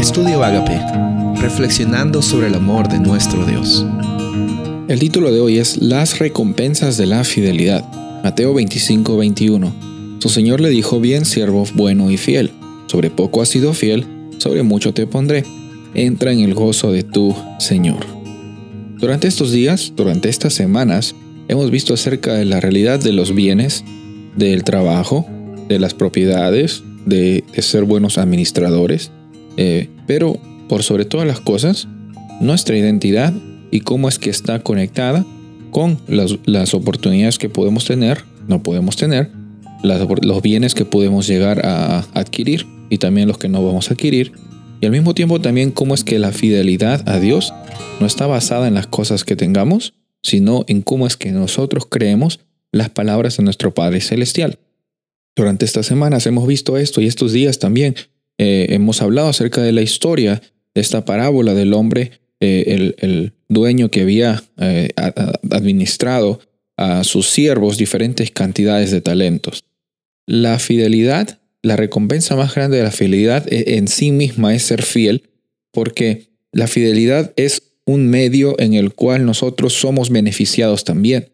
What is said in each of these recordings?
Estudio Agape, reflexionando sobre el amor de nuestro Dios. El título de hoy es Las recompensas de la fidelidad. Mateo 25, 21. Su Señor le dijo, bien siervo bueno y fiel, sobre poco has sido fiel, sobre mucho te pondré. Entra en el gozo de tu Señor. Durante estos días, durante estas semanas, hemos visto acerca de la realidad de los bienes, del trabajo, de las propiedades, de, ser buenos administradores, eh, pero por sobre todas las cosas, nuestra identidad y cómo es que está conectada con las, oportunidades que podemos tener, no podemos tener, los bienes que podemos llegar a adquirir y también los que no vamos a adquirir, y al mismo tiempo también cómo es que la fidelidad a Dios no está basada en las cosas que tengamos, sino en cómo es que nosotros creemos las palabras de nuestro Padre Celestial. Durante estas semanas hemos visto esto y estos días también eh, hemos hablado acerca de la historia de esta parábola del hombre, eh, el, dueño que había eh, administrado a sus siervos diferentes cantidades de talentos. La fidelidad, la recompensa más grande de la fidelidad en sí misma es ser fiel, porque la fidelidad es un medio en el cual nosotros somos beneficiados también.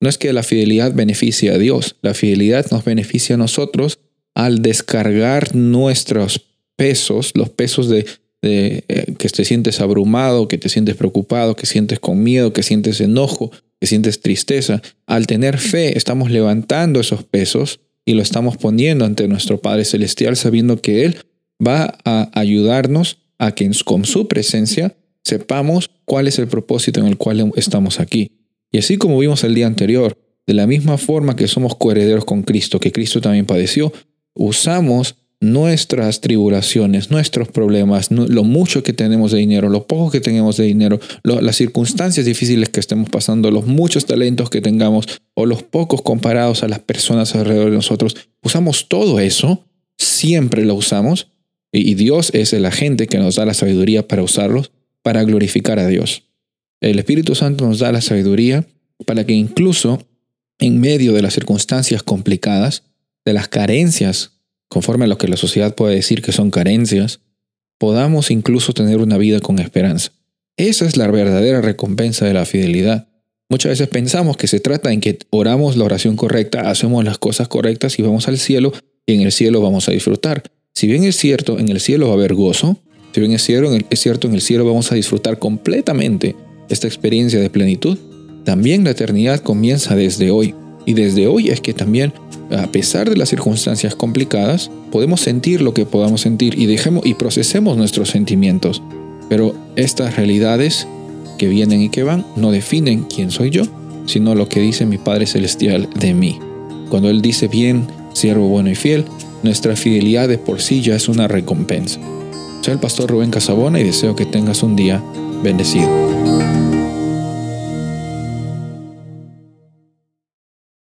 No es que la fidelidad beneficie a Dios, la fidelidad nos beneficia a nosotros al descargar nuestros pesos, los pesos de, eh, que te sientes abrumado, que te sientes preocupado, que sientes con miedo, que sientes enojo, que sientes tristeza. Al tener fe estamos levantando esos pesos y lo estamos poniendo ante nuestro Padre Celestial sabiendo que Él va a ayudarnos a que con su presencia sepamos cuál es el propósito en el cual estamos aquí. Y así como vimos el día anterior, de la misma forma que somos coherederos con Cristo, que Cristo también padeció, usamos nuestras tribulaciones, nuestros problemas, lo mucho que tenemos de dinero, lo poco que tenemos de dinero, las circunstancias difíciles que estemos pasando, los muchos talentos que tengamos o los pocos comparados a las personas alrededor de nosotros, usamos todo eso, siempre lo usamos, y Dios es el agente que nos da la sabiduría para usarlos, para glorificar a Dios. El Espíritu Santo nos da la sabiduría para que incluso en medio de las circunstancias complicadas, de las carencias, conforme a lo que la sociedad puede decir que son carencias, podamos incluso tener una vida con esperanza. Esa es la verdadera recompensa de la fidelidad. Muchas veces pensamos que se trata en que oramos la oración correcta, hacemos las cosas correctas y vamos al cielo y en el cielo vamos a disfrutar. Si bien es cierto, en el cielo va a haber gozo, si bien es cierto, es cierto en el cielo vamos a disfrutar completamente esta experiencia de plenitud, también la eternidad comienza desde hoy. Y desde hoy es que también, a pesar de las circunstancias complicadas, podemos sentir lo que podamos sentir y dejemos y procesemos nuestros sentimientos. Pero estas realidades que vienen y que van no definen quién soy yo, sino lo que dice mi Padre Celestial de mí. Cuando Él dice bien, siervo bueno y fiel, nuestra fidelidad de por sí ya es una recompensa. Soy el pastor Rubén Casabona y deseo que tengas un día bendecido.